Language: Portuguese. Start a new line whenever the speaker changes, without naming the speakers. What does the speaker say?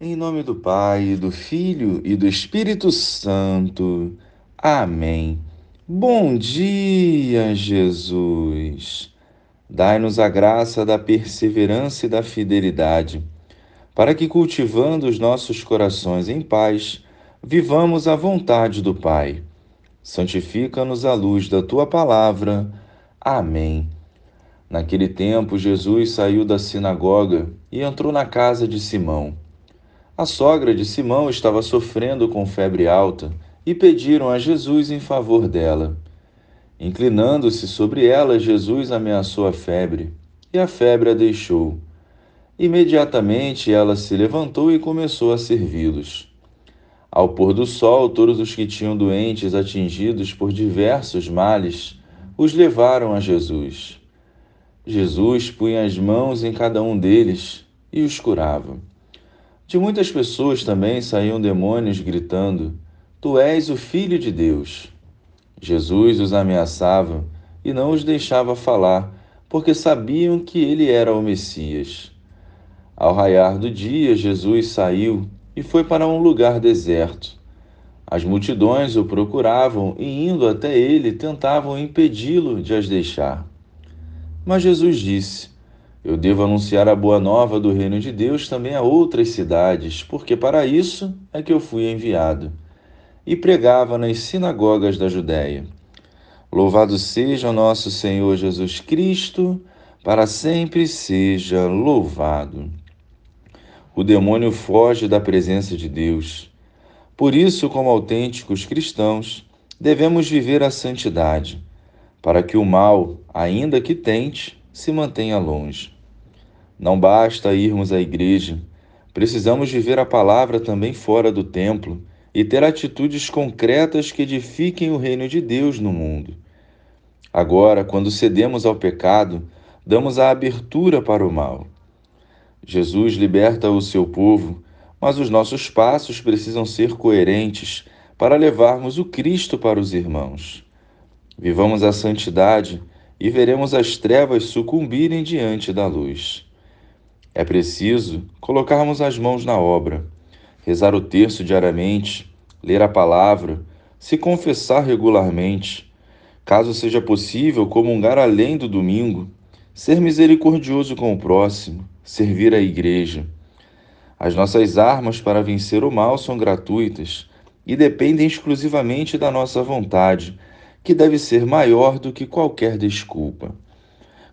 Em nome do Pai, do Filho e do Espírito Santo. Amém. Bom dia, Jesus. Dai-nos a graça da perseverança e da fidelidade, para que, cultivando os nossos corações em paz, vivamos a vontade do Pai. Santifica-nos à luz da tua palavra. Amém. Naquele tempo, Jesus saiu da sinagoga e entrou na casa de Simão. A sogra de Simão estava sofrendo com febre alta e pediram a Jesus em favor dela. Inclinando-se sobre ela, Jesus ameaçou a febre, e a febre a deixou. Imediatamente ela se levantou e começou a servi-los. Ao pôr do sol, todos os que tinham doentes atingidos por diversos males os levaram a Jesus. Jesus punha as mãos em cada um deles e os curava. De muitas pessoas também saíam demônios gritando: Tu és o Filho de Deus. Jesus os ameaçava e não os deixava falar, porque sabiam que ele era o Messias. Ao raiar do dia, Jesus saiu e foi para um lugar deserto. As multidões o procuravam e, indo até ele, tentavam impedi-lo de as deixar. Mas Jesus disse: eu devo anunciar a boa nova do reino de Deus também a outras cidades, porque para isso é que eu fui enviado. E pregava nas sinagogas da Judéia. Louvado seja o nosso Senhor Jesus Cristo, para sempre seja louvado. O demônio foge da presença de Deus. Por isso, como autênticos cristãos, devemos viver a santidade, para que o mal, ainda que tente, se mantenha longe. Não basta irmos à igreja, precisamos viver a palavra também fora do templo e ter atitudes concretas que edifiquem o reino de Deus no mundo. Agora, quando cedemos ao pecado, damos a abertura para o mal. Jesus liberta o seu povo, mas os nossos passos precisam ser coerentes para levarmos o Cristo para os irmãos. Vivamos a santidade e veremos as trevas sucumbirem diante da luz. É preciso colocarmos as mãos na obra, rezar o terço diariamente, ler a palavra, se confessar regularmente, caso seja possível, comungar além do domingo, ser misericordioso com o próximo, servir a igreja. As nossas armas para vencer o mal são gratuitas e dependem exclusivamente da nossa vontade que deve ser maior do que qualquer desculpa.